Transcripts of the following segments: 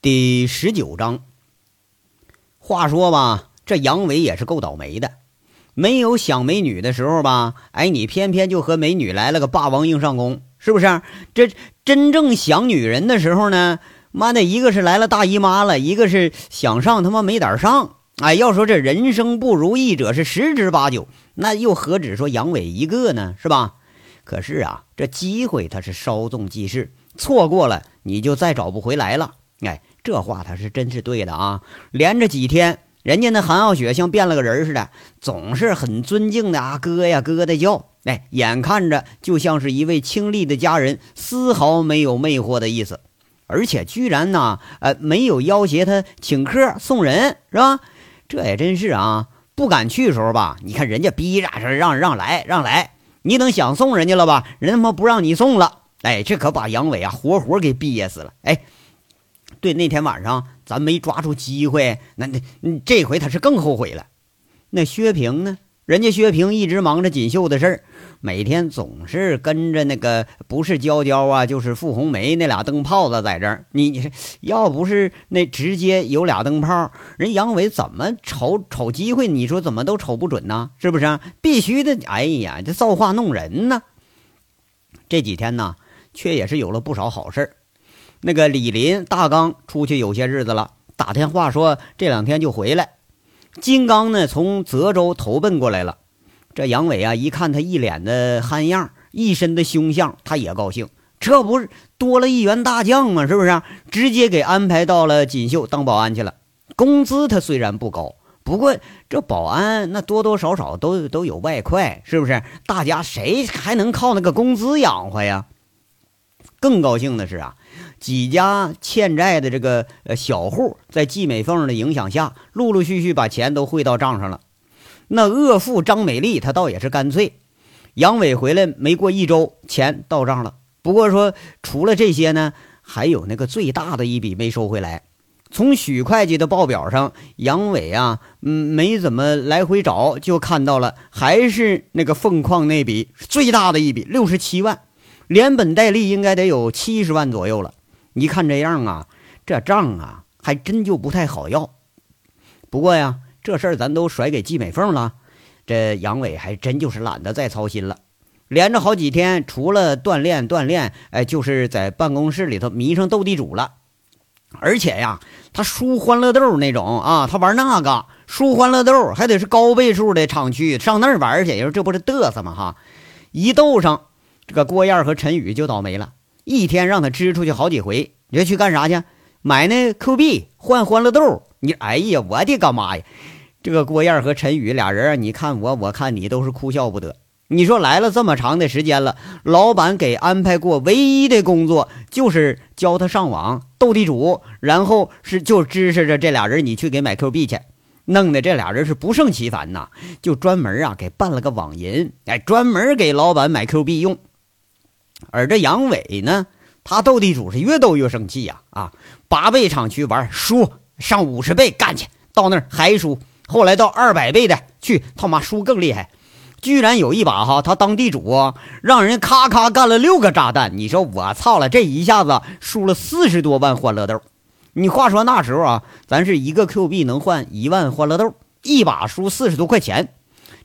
第十九章。话说吧，这杨伟也是够倒霉的，没有想美女的时候吧，哎，你偏偏就和美女来了个霸王硬上弓，是不是？这真正想女人的时候呢，妈的，一个是来了大姨妈了，一个是想上他妈没胆上。哎，要说这人生不如意者是十之八九，那又何止说杨伟一个呢？是吧？可是啊，这机会它是稍纵即逝，错过了你就再找不回来了。哎，这话他是真是对的啊！连着几天，人家那韩傲雪像变了个人似的，总是很尊敬的啊，哥呀哥的叫。哎，眼看着就像是一位清丽的家人，丝毫没有魅惑的意思，而且居然呢，呃，没有要挟他请客送人，是吧？这也真是啊，不敢去的时候吧，你看人家逼着让让来让来，你等想送人家了吧，人他妈不让你送了。哎，这可把杨伟啊活活给憋死了。哎。对，那天晚上咱没抓住机会，那那这回他是更后悔了。那薛平呢？人家薛平一直忙着锦绣的事儿，每天总是跟着那个不是娇娇啊，就是傅红梅那俩灯泡子在这儿。你你，要不是那直接有俩灯泡，人杨伟怎么瞅瞅机会？你说怎么都瞅不准呢？是不是？必须的！哎呀，这造化弄人呢。这几天呢，却也是有了不少好事儿。那个李林、大刚出去有些日子了，打电话说这两天就回来。金刚呢，从泽州投奔过来了。这杨伟啊，一看他一脸的憨样，一身的凶相，他也高兴。这不是多了一员大将吗？是不是？直接给安排到了锦绣当保安去了。工资他虽然不高，不过这保安那多多少少都都有外快，是不是？大家谁还能靠那个工资养活呀？更高兴的是啊。几家欠债的这个呃小户，在季美凤的影响下，陆陆续续把钱都汇到账上了。那恶妇张美丽，她倒也是干脆。杨伟回来没过一周，钱到账了。不过说，除了这些呢，还有那个最大的一笔没收回来。从许会计的报表上，杨伟啊，嗯，没怎么来回找，就看到了，还是那个凤矿那笔最大的一笔，六十七万，连本带利应该得有七十万左右了。一看这样啊，这账啊还真就不太好要。不过呀，这事儿咱都甩给季美凤了，这杨伟还真就是懒得再操心了。连着好几天，除了锻炼锻炼，哎，就是在办公室里头迷上斗地主了。而且呀，他输欢乐豆那种啊，他玩那个输欢乐豆还得是高倍数的厂区，上那儿玩去，说这不是嘚瑟吗？哈，一斗上，这个郭燕和陈宇就倒霉了。一天让他支出去好几回，你说去干啥去？买那 Q 币换欢乐豆。你哎呀，我的个妈呀！这个郭燕和陈宇俩人，你看我，我看你，都是哭笑不得。你说来了这么长的时间了，老板给安排过唯一的工作就是教他上网斗地主，然后是就支持着这俩人，你去给买 Q 币去，弄得这俩人是不胜其烦呐，就专门啊给办了个网银，哎，专门给老板买 Q 币用。而这杨伟呢，他斗地主是越斗越生气呀！啊，八倍厂区玩输上五十倍干去，到那儿还输，后来到二百倍的去，他妈输更厉害，居然有一把哈，他当地主让人咔咔干了六个炸弹，你说我操了，这一下子输了四十多万欢乐豆。你话说那时候啊，咱是一个 Q 币能换一万欢乐豆，一把输四十多块钱，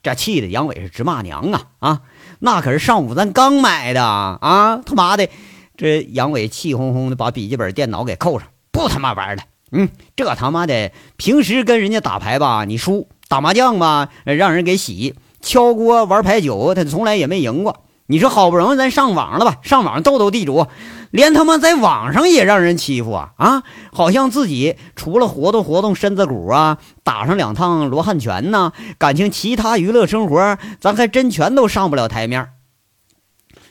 这气的杨伟是直骂娘啊啊！那可是上午咱刚买的啊！他妈的，这杨伟气哄哄的把笔记本电脑给扣上，不他妈玩了。嗯，这他妈的，平时跟人家打牌吧，你输；打麻将吧，让人给洗；敲锅玩牌九，他从来也没赢过。你说好不容易咱上网了吧？上网斗斗地主，连他妈在网上也让人欺负啊！啊，好像自己除了活动活动身子骨啊，打上两趟罗汉拳呢，感情其他娱乐生活咱还真全都上不了台面。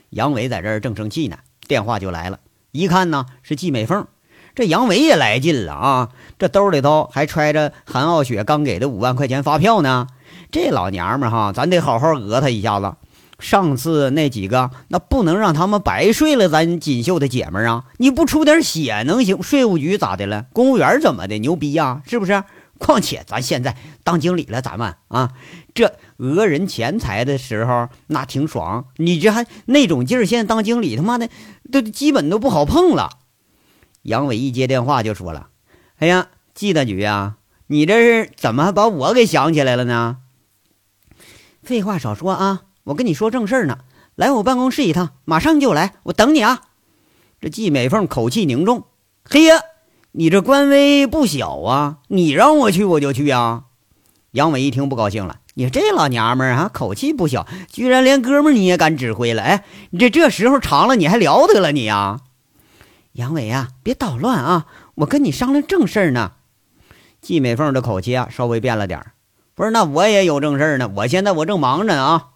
杨伟在这儿正生气呢，电话就来了，一看呢是季美凤，这杨伟也来劲了啊！这兜里头还揣着韩傲雪刚给的五万块钱发票呢，这老娘们哈，咱得好好讹她一下子。上次那几个，那不能让他们白睡了。咱锦绣的姐们儿啊，你不出点血能行？税务局咋的了？公务员怎么的？牛逼呀，是不是？况且咱现在当经理了，咱们啊，这讹人钱财的时候那挺爽。你这还那种劲儿，现在当经理他妈的都基本都不好碰了。杨伟一接电话就说了：“哎呀，季大举呀，你这是怎么还把我给想起来了呢？废话少说啊，我跟你说正事儿呢。来我办公室一趟，马上就来，我等你啊。这季美凤口气凝重，嘿呀，你这官威不小啊！你让我去我就去啊！杨伟一听不高兴了，你这老娘们儿啊，口气不小，居然连哥们儿你也敢指挥了？哎，你这这时候长了，你还了得了你呀？杨伟啊，别捣乱啊！我跟你商量正事儿呢。季美凤的口气啊，稍微变了点儿。不是，那我也有正事儿呢。我现在我正忙着呢啊。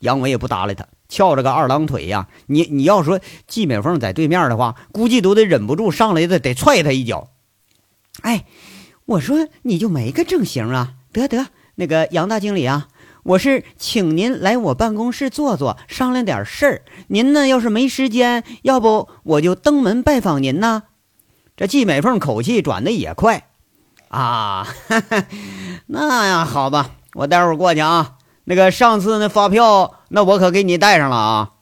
杨伟也不搭理他，翘着个二郎腿呀。你你要说季美凤在对面的话，估计都得忍不住上来的得踹他一脚。哎，我说你就没个正形啊？得得，那个杨大经理啊，我是请您来我办公室坐坐，商量点事儿。您呢，要是没时间，要不我就登门拜访您呢。这季美凤口气转的也快啊，那呀，好吧，我待会儿过去啊。那个上次那发票，那我可给你带上了啊！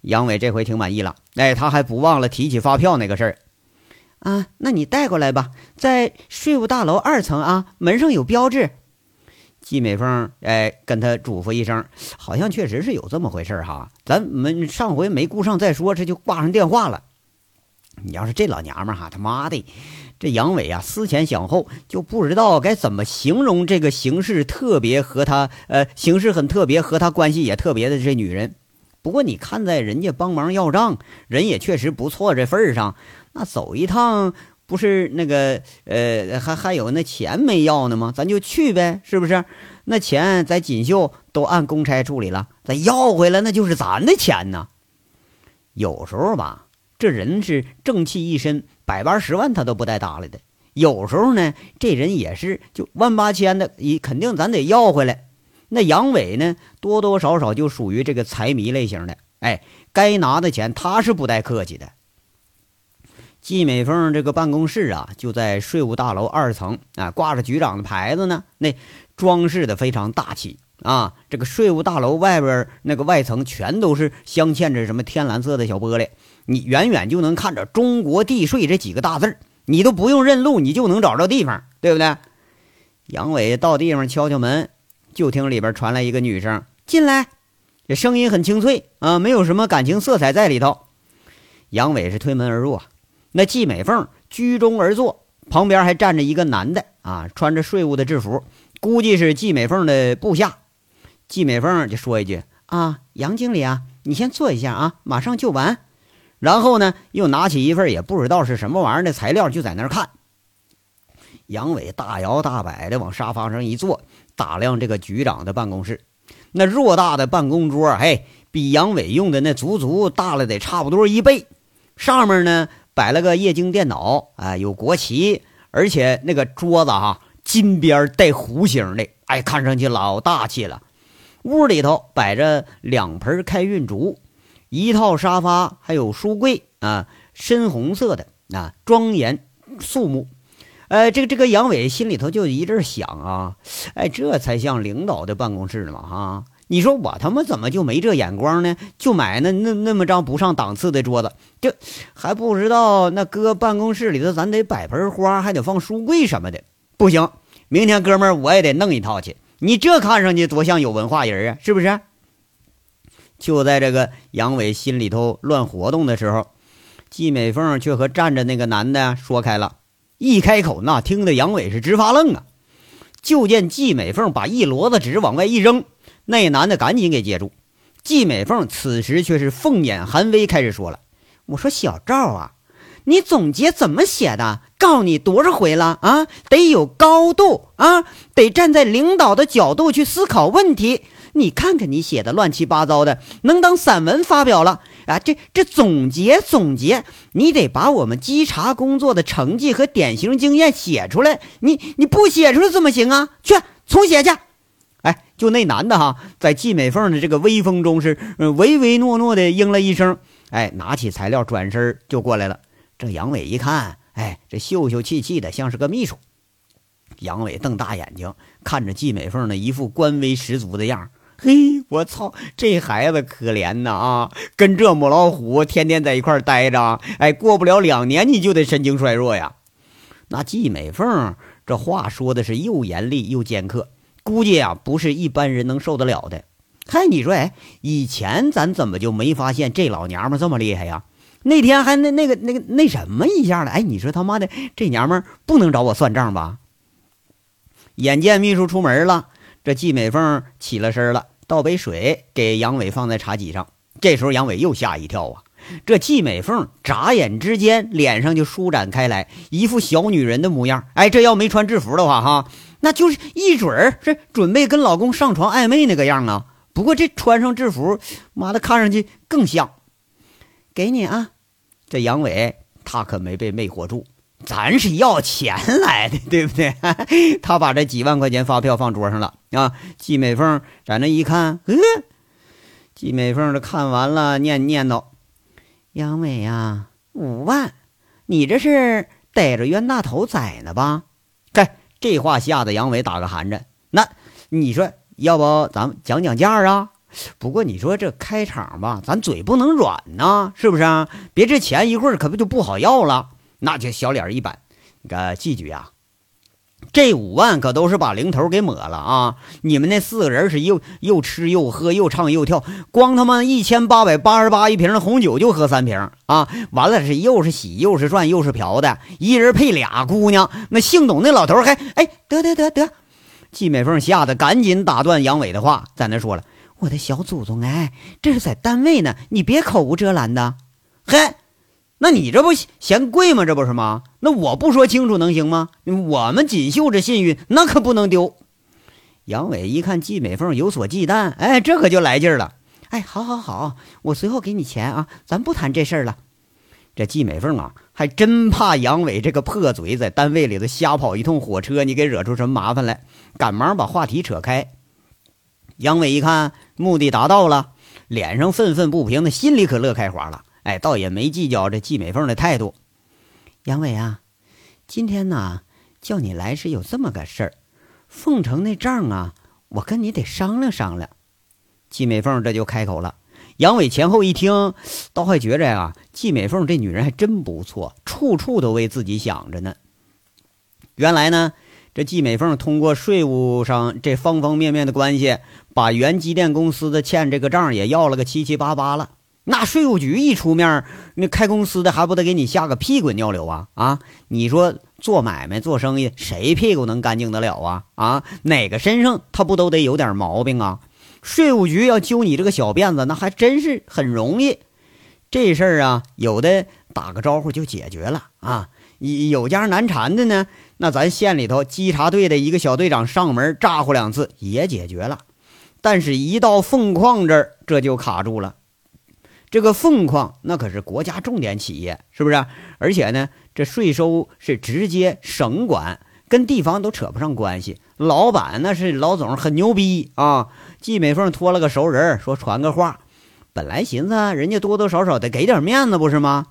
杨伟这回挺满意了，哎，他还不忘了提起发票那个事儿啊。那你带过来吧，在税务大楼二层啊，门上有标志。季美凤哎，跟他嘱咐一声，好像确实是有这么回事哈。咱们上回没顾上再说，这就挂上电话了。你要是这老娘们哈，他妈的！这杨伟啊，思前想后，就不知道该怎么形容这个形式特别和他，呃，形式很特别，和他关系也特别的这女人。不过你看在人家帮忙要账，人也确实不错这份上，那走一趟不是那个，呃，还还有那钱没要呢吗？咱就去呗，是不是？那钱在锦绣都按公差处理了，咱要回来那就是咱的钱呢。有时候吧。这人是正气一身，百八十万他都不带搭理的。有时候呢，这人也是就万八千的，也肯定咱得要回来。那杨伟呢，多多少少就属于这个财迷类型的。哎，该拿的钱他是不带客气的。季美凤这个办公室啊，就在税务大楼二层啊，挂着局长的牌子呢。那装饰的非常大气啊。这个税务大楼外边那个外层全都是镶嵌着什么天蓝色的小玻璃。你远远就能看着“中国地税”这几个大字儿，你都不用认路，你就能找着地方，对不对？杨伟到地方敲敲门，就听里边传来一个女声：“进来。”这声音很清脆啊，没有什么感情色彩在里头。杨伟是推门而入，那季美凤居中而坐，旁边还站着一个男的啊，穿着税务的制服，估计是季美凤的部下。季美凤就说一句：“啊，杨经理啊，你先坐一下啊，马上就完。”然后呢，又拿起一份也不知道是什么玩意儿的材料，就在那儿看。杨伟大摇大摆的往沙发上一坐，打量这个局长的办公室。那偌大的办公桌，嘿，比杨伟用的那足足大了得差不多一倍。上面呢摆了个液晶电脑，啊，有国旗，而且那个桌子哈，金边带弧形的，哎，看上去老大气了。屋里头摆着两盆开运竹。一套沙发，还有书柜啊，深红色的啊，庄严肃穆。呃，这个这个杨伟心里头就一阵想啊，哎，这才像领导的办公室呢嘛哈！你说我他妈怎么就没这眼光呢？就买那那那么张不上档次的桌子，就还不知道那搁办公室里头咱得摆盆花，还得放书柜什么的。不行，明天哥们儿我也得弄一套去。你这看上去多像有文化人啊，是不是？就在这个杨伟心里头乱活动的时候，季美凤却和站着那个男的说开了。一开口，那听得杨伟是直发愣啊！就见季美凤把一摞子纸往外一扔，那男的赶紧给接住。季美凤此时却是凤眼含微，开始说了：“我说小赵啊，你总结怎么写的？告你多少回了啊？得有高度啊，得站在领导的角度去思考问题。”你看看你写的乱七八糟的，能当散文发表了啊？这这总结总结，你得把我们稽查工作的成绩和典型经验写出来。你你不写出来怎么行啊？去重写去！哎，就那男的哈，在季美凤的这个威风中是唯唯诺诺的应了一声，哎，拿起材料转身就过来了。这杨伟一看，哎，这秀秀气气的，像是个秘书。杨伟瞪大眼睛看着季美凤那一副官威十足的样嘿，我操，这孩子可怜呐啊！跟这母老虎天天在一块待着，哎，过不了两年你就得神经衰弱呀。那季美凤这话说的是又严厉又尖刻，估计啊不是一般人能受得了的。嗨，你说，哎，以前咱怎么就没发现这老娘们这么厉害呀？那天还那那个那个那什么一下了？哎，你说他妈的这娘们不能找我算账吧？眼见秘书出门了，这季美凤起了身了，倒杯水给杨伟放在茶几上。这时候杨伟又吓一跳啊！这季美凤眨眼之间脸上就舒展开来，一副小女人的模样。哎，这要没穿制服的话，哈，那就是一准儿是准备跟老公上床暧昧那个样啊。不过这穿上制服，妈的，看上去更像。给你啊，这杨伟他可没被魅惑住，咱是要钱来的，对不对？他把这几万块钱发票放桌上了啊。季美凤在那一看，呃，季美凤这看完了，念念叨：“杨伟呀，五万，你这是逮着冤大头宰呢吧？”该这话吓得杨伟打个寒颤。那你说？要不咱们讲讲价啊？不过你说这开场吧，咱嘴不能软呐，是不是啊？别这钱一会儿可不就不好要了？那就小脸一板，那个季局啊，这五万可都是把零头给抹了啊！你们那四个人是又又吃又喝又唱又跳，光他妈一千八百八十八一瓶的红酒就喝三瓶啊！完了是又是洗又是涮又是嫖的，一人配俩姑娘，那姓董那老头还哎得得得得。季美凤吓得赶紧打断杨伟的话，在那说了：“我的小祖宗，哎，这是在单位呢，你别口无遮拦的。嘿，那你这不嫌贵吗？这不是吗？那我不说清楚能行吗？我们锦绣这信誉那可不能丢。”杨伟一看季美凤有所忌惮，哎，这可就来劲了。哎，好好好，我随后给你钱啊，咱不谈这事儿了。这季美凤啊，还真怕杨伟这个破嘴在单位里头瞎跑一通火车，你给惹出什么麻烦来，赶忙把话题扯开。杨伟一看目的达到了，脸上愤愤不平的，心里可乐开花了。哎，倒也没计较这季美凤的态度。杨伟啊，今天呢叫你来是有这么个事儿，凤城那账啊，我跟你得商量商量。季美凤这就开口了。杨伟前后一听，倒还觉着呀，季美凤这女人还真不错，处处都为自己想着呢。原来呢，这季美凤通过税务上这方方面面的关系，把原机电公司的欠这个账也要了个七七八八了。那税务局一出面，那开公司的还不得给你吓个屁滚尿流啊？啊，你说做买卖做生意，谁屁股能干净得了啊？啊，哪个身上他不都得有点毛病啊？税务局要揪你这个小辫子，那还真是很容易。这事儿啊，有的打个招呼就解决了啊。有家难缠的呢，那咱县里头稽查队的一个小队长上门咋呼两次也解决了。但是，一到凤矿这儿，这就卡住了。这个凤矿那可是国家重点企业，是不是？而且呢，这税收是直接省管，跟地方都扯不上关系。老板那是老总，很牛逼啊！季美凤托了个熟人，说传个话。本来寻思人家多多少少得给点面子，不是吗？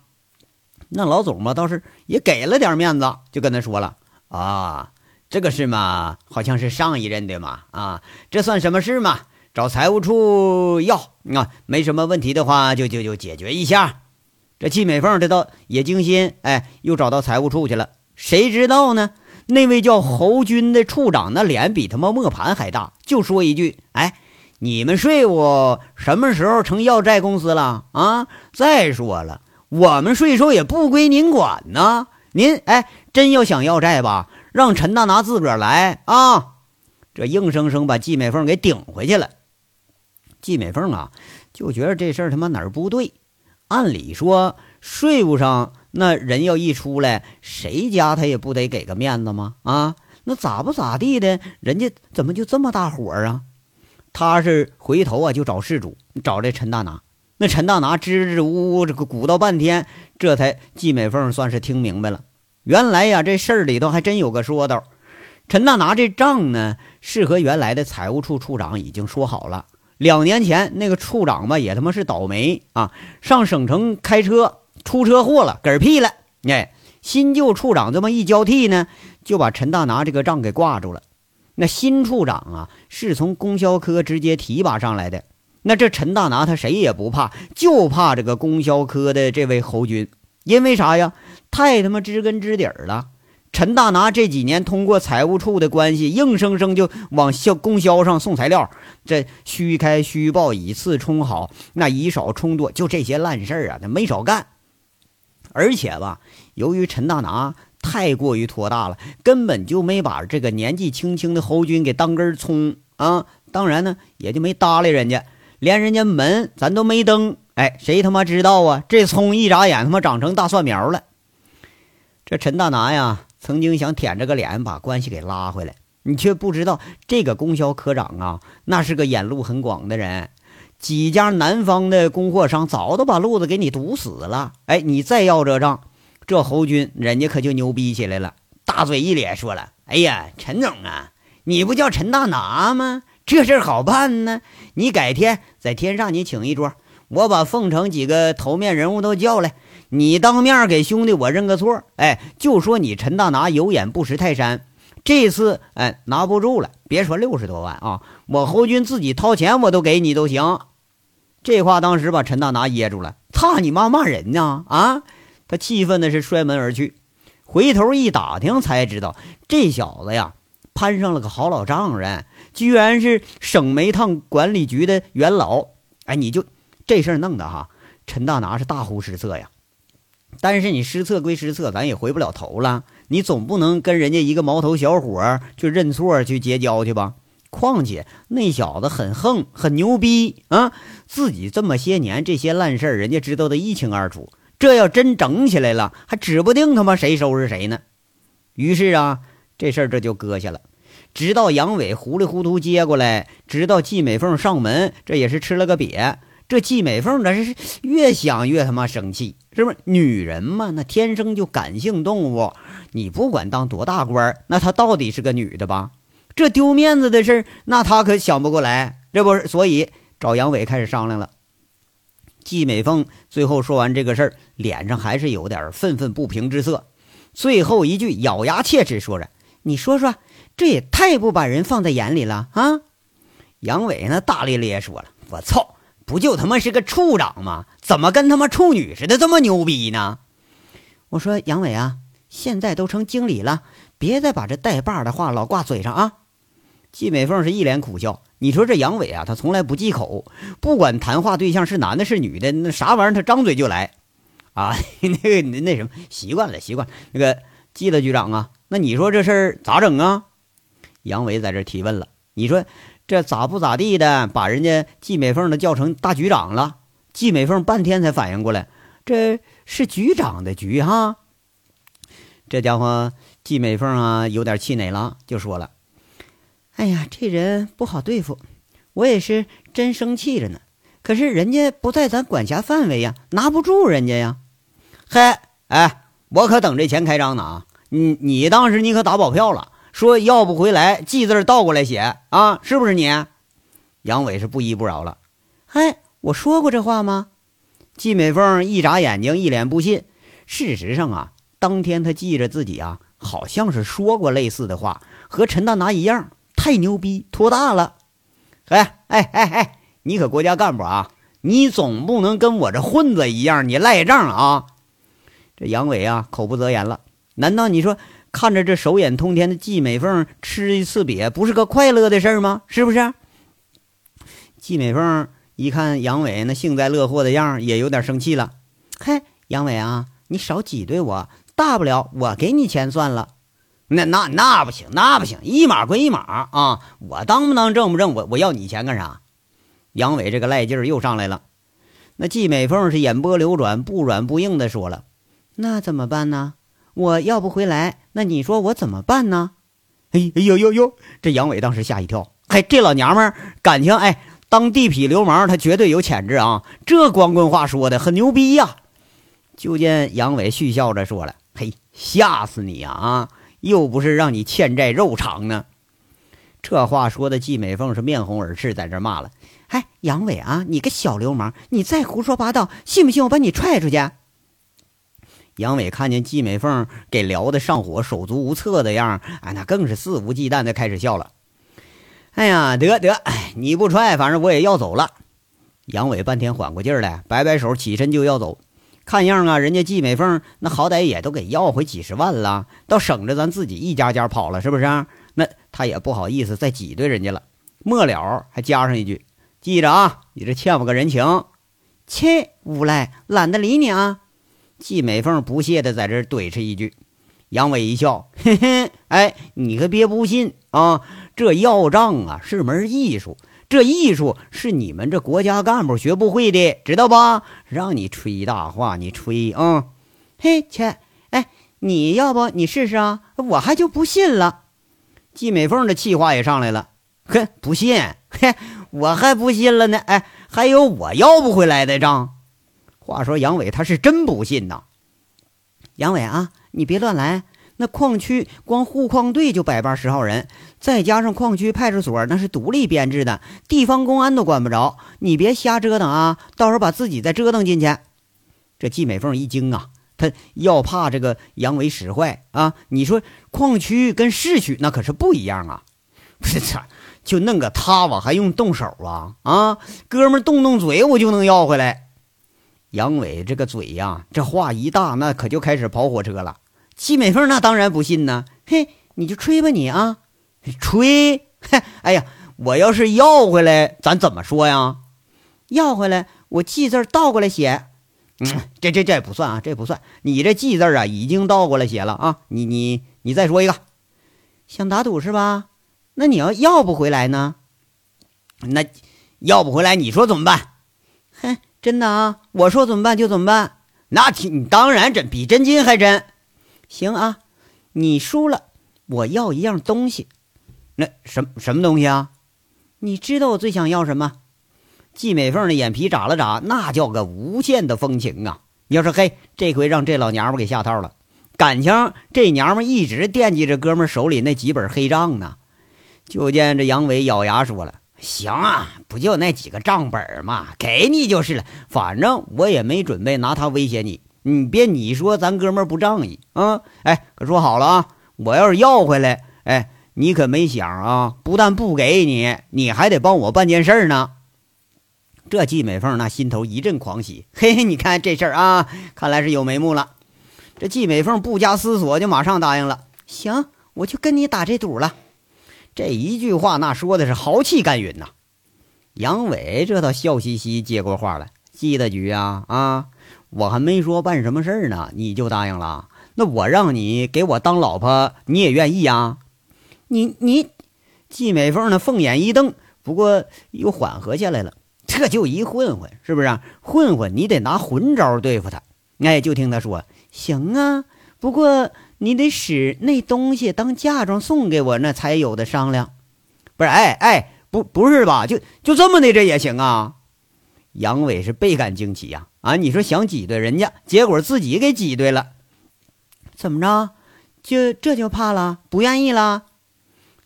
那老总嘛，倒是也给了点面子，就跟他说了：“啊，这个事嘛，好像是上一任的嘛，啊，这算什么事嘛？找财务处要啊，没什么问题的话，就就就解决一下。”这季美凤这倒也精心，哎，又找到财务处去了。谁知道呢？那位叫侯军的处长，那脸比他妈磨盘还大，就说一句：“哎，你们税务什么时候成要债公司了啊？再说了，我们税收也不归您管呢。您哎，真要想要债吧，让陈大拿自个儿来啊！”这硬生生把季美凤给顶回去了。季美凤啊，就觉得这事儿他妈哪儿不对？按理说，税务上。那人要一出来，谁家他也不得给个面子吗？啊，那咋不咋地的，人家怎么就这么大火啊？他是回头啊就找事主，找这陈大拿。那陈大拿支支吾吾这个鼓捣半天，这才季美凤算是听明白了。原来呀，这事儿里头还真有个说道。陈大拿这账呢，是和原来的财务处处长已经说好了。两年前那个处长吧，也他妈是倒霉啊，上省城开车。出车祸了，嗝屁了！哎，新旧处长这么一交替呢，就把陈大拿这个账给挂住了。那新处长啊，是从供销科直接提拔上来的。那这陈大拿他谁也不怕，就怕这个供销科的这位侯军，因为啥呀？太他妈知根知底儿了。陈大拿这几年通过财务处的关系，硬生生就往销供销上送材料，这虚开虚报，以次充好，那以少充多，就这些烂事儿啊，他没少干。而且吧，由于陈大拿太过于托大了，根本就没把这个年纪轻轻的侯军给当根葱啊。当然呢，也就没搭理人家，连人家门咱都没登。哎，谁他妈知道啊？这葱一眨眼他妈长成大蒜苗了。这陈大拿呀。曾经想舔着个脸把关系给拉回来，你却不知道这个供销科长啊，那是个眼路很广的人。几家南方的供货商早都把路子给你堵死了。哎，你再要这账，这侯军人家可就牛逼起来了，大嘴一咧说了：“哎呀，陈总啊，你不叫陈大拿吗？这事儿好办呢。你改天在天上你请一桌，我把凤城几个头面人物都叫来。”你当面给兄弟我认个错，哎，就说你陈大拿有眼不识泰山，这次哎拿不住了，别说六十多万啊，我侯军自己掏钱我都给你都行。这话当时把陈大拿噎住了，操你妈骂人呢啊！他气愤的是摔门而去，回头一打听才知道这小子呀攀上了个好老丈人，居然是省煤炭管理局的元老。哎，你就这事儿弄的哈，陈大拿是大呼失色呀。但是你失策归失策，咱也回不了头了。你总不能跟人家一个毛头小伙去认错去结交去吧？况且那小子很横，很牛逼啊！自己这么些年这些烂事儿，人家知道的一清二楚。这要真整起来了，还指不定他妈谁收拾谁呢。于是啊，这事儿这就搁下了。直到杨伟糊里糊涂接过来，直到季美凤上门，这也是吃了个瘪。这季美凤这是越想越他妈生气，是不是？女人嘛，那天生就感性动物。你不管当多大官，那她到底是个女的吧？这丢面子的事，那她可想不过来。这不是，所以找杨伟开始商量了。季美凤最后说完这个事儿，脸上还是有点愤愤不平之色。最后一句咬牙切齿说着：“你说说，这也太不把人放在眼里了啊！”杨伟呢，大咧咧说了：“我操！”不就他妈是个处长吗？怎么跟他妈处女似的这么牛逼呢？我说杨伟啊，现在都成经理了，别再把这带把的话老挂嘴上啊！季美凤是一脸苦笑。你说这杨伟啊，他从来不忌口，不管谈话对象是男的是女的，那啥玩意儿他张嘴就来啊！那个那什么，习惯了习惯。那个季了局长啊，那你说这事儿咋整啊？杨伟在这提问了，你说。这咋不咋地的，把人家季美凤的叫成大局长了。季美凤半天才反应过来，这是局长的局哈。这家伙季美凤啊，有点气馁了，就说了：“哎呀，这人不好对付，我也是真生气着呢。可是人家不在咱管辖范围呀，拿不住人家呀。嘿，哎，我可等这钱开张呢啊！你你当时你可打保票了。”说要不回来，记字倒过来写啊，是不是你？杨伟是不依不饶了。哎，我说过这话吗？季美凤一眨眼睛，一脸不信。事实上啊，当天他记着自己啊，好像是说过类似的话，和陈大拿一样，太牛逼，托大了。哎哎哎哎，你可国家干部啊，你总不能跟我这混子一样，你赖账啊！这杨伟啊，口不择言了。难道你说？看着这手眼通天的季美凤吃一次瘪，不是个快乐的事儿吗？是不是？季美凤一看杨伟那幸灾乐祸的样也有点生气了。嘿，杨伟啊，你少挤兑我，大不了我给你钱算了。那那那不行，那不行，一码归一码啊！我当不当正不正，我我要你钱干啥？杨伟这个赖劲儿又上来了。那季美凤是眼波流转，不软不硬的说了：“那怎么办呢？我要不回来。”那你说我怎么办呢？哎哎呦呦呦！这杨伟当时吓一跳，哎，这老娘们儿感情哎，当地痞流氓，她绝对有潜质啊！这光棍话说的很牛逼呀！就见杨伟续笑着说了：“嘿，吓死你呀！啊，又不是让你欠债肉偿呢。”这话说的季美凤是面红耳赤，在这骂了：“哎，杨伟啊，你个小流氓，你再胡说八道，信不信我把你踹出去？”杨伟看见季美凤给聊得上火、手足无措的样哎，那更是肆无忌惮的开始笑了。哎呀，得得，你不踹，反正我也要走了。杨伟半天缓过劲儿来，摆摆手，起身就要走。看样啊，人家季美凤那好歹也都给要回几十万了，倒省着咱自己一家家跑了，是不是？那他也不好意思再挤兑人家了。末了还加上一句：“记着啊，你这欠我个人情。”切，无赖，懒得理你啊！季美凤不屑的在这怼斥一句。杨伟一笑，嘿嘿，哎，你可别不信啊，这要账啊是门艺术。这艺术是你们这国家干部学不会的，知道吧？让你吹大话，你吹啊！嘿，切，哎，你要不你试试啊？我还就不信了。季美凤的气话也上来了，哼，不信，嘿，我还不信了呢。哎，还有我要不回来的账。话说杨伟他是真不信呐。杨伟啊，你别乱来。那矿区光护矿队就百八十号人，再加上矿区派出所，那是独立编制的，地方公安都管不着。你别瞎折腾啊，到时候把自己再折腾进去。这季美凤一惊啊，他要怕这个杨伟使坏啊！你说矿区跟市区那可是不一样啊！不是，就弄个他，我还用动手啊？啊，哥们动动嘴，我就能要回来。杨伟这个嘴呀，这话一大，那可就开始跑火车了。季美凤那当然不信呢，嘿，你就吹吧你啊，吹，嘿，哎呀，我要是要回来，咱怎么说呀？要回来，我记字倒过来写，嗯，这这这不算啊，这不算，你这记字啊已经倒过来写了啊，你你你再说一个，想打赌是吧？那你要要不回来呢？那要不回来，你说怎么办？嘿，真的啊，我说怎么办就怎么办，那挺当然真，比真金还真。行啊，你输了，我要一样东西。那什什么东西啊？你知道我最想要什么？季美凤的眼皮眨了眨，那叫个无限的风情啊！要是嘿，这回让这老娘们给下套了。感情这娘们一直惦记着哥们手里那几本黑账呢。就见这杨伟咬牙说了：“行啊，不就那几个账本嘛，给你就是了。反正我也没准备拿它威胁你。”你别你说咱哥们不仗义啊！哎，可说好了啊，我要是要回来，哎，你可没想啊，不但不给你，你还得帮我办件事呢。这季美凤那心头一阵狂喜，嘿嘿，你看这事儿啊，看来是有眉目了。这季美凤不加思索就马上答应了，行，我就跟你打这赌了。这一句话那说的是豪气干云呐。杨伟这倒笑嘻嘻接过话来，季大局啊啊！我还没说办什么事儿呢，你就答应了？那我让你给我当老婆，你也愿意啊？你你，季美凤呢凤眼一瞪，不过又缓和下来了。这就一混混，是不是？混混你得拿混招对付他。哎，就听他说，行啊，不过你得使那东西当嫁妆送给我，那才有的商量。不是？哎哎，不不是吧？就就这么的，这也行啊？杨伟是倍感惊奇呀！啊，你说想挤兑人家，结果自己给挤兑了，怎么着？就这就怕了，不愿意了？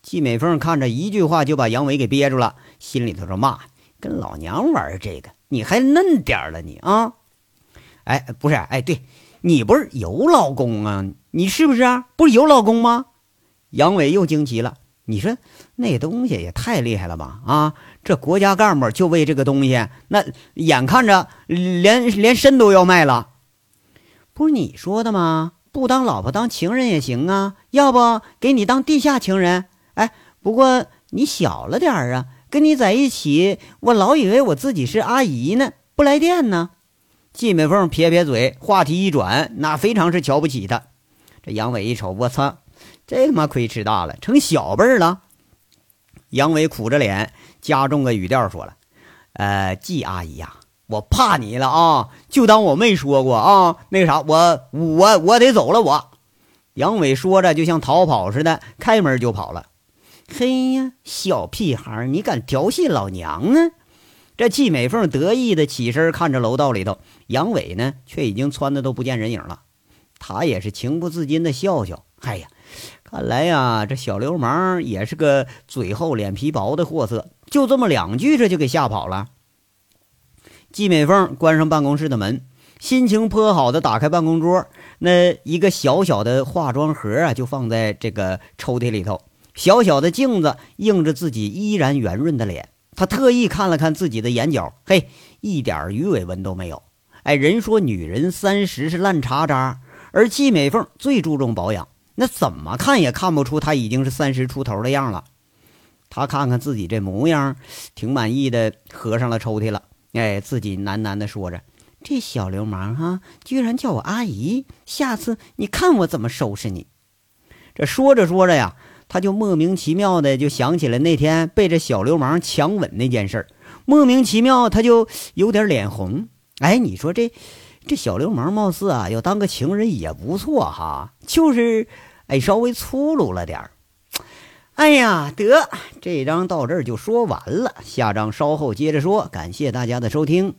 季美凤看着一句话就把杨伟给憋住了，心里头说骂：跟老娘玩这个，你还嫩点了你啊！哎，不是，哎，对你不是有老公啊？你是不是啊不是有老公吗？杨伟又惊奇了。你说那东西也太厉害了吧！啊，这国家干部就为这个东西，那眼看着连连身都要卖了。不是你说的吗？不当老婆当情人也行啊，要不给你当地下情人？哎，不过你小了点儿啊，跟你在一起，我老以为我自己是阿姨呢，不来电呢。季美凤撇撇嘴，话题一转，那非常是瞧不起他。这杨伟一瞅，我操！这他妈亏吃大了，成小辈了。杨伟苦着脸，加重个语调说了：“呃，季阿姨呀，我怕你了啊，就当我没说过啊。那啥，我我我得走了。”我杨伟说着，就像逃跑似的，开门就跑了。嘿呀，小屁孩，你敢调戏老娘呢？这季美凤得意的起身看着楼道里头，杨伟呢，却已经窜的都不见人影了。他也是情不自禁的笑笑：“哎呀。”看来呀，这小流氓也是个嘴厚脸皮薄的货色，就这么两句，这就给吓跑了。季美凤关上办公室的门，心情颇好的打开办公桌，那一个小小的化妆盒啊，就放在这个抽屉里头。小小的镜子映着自己依然圆润的脸，她特意看了看自己的眼角，嘿，一点鱼尾纹都没有。哎，人说女人三十是烂茶渣，而季美凤最注重保养，那怎么看也看不出她已经是三十出头的样了。她看看自己这模样，挺满意的，合上了抽屉了。哎，自己喃喃地说着：“这小流氓哈，居然叫我阿姨，下次你看我怎么收拾你。”这说着说着呀，她就莫名其妙的就想起了那天被这小流氓强吻那件事，莫名其妙她就有点脸红。哎，你说这这小流氓貌似啊，要当个情人也不错哈，就是哎稍微粗鲁了点儿。哎呀，得这章到这儿就说完了，下章稍后接着说。感谢大家的收听。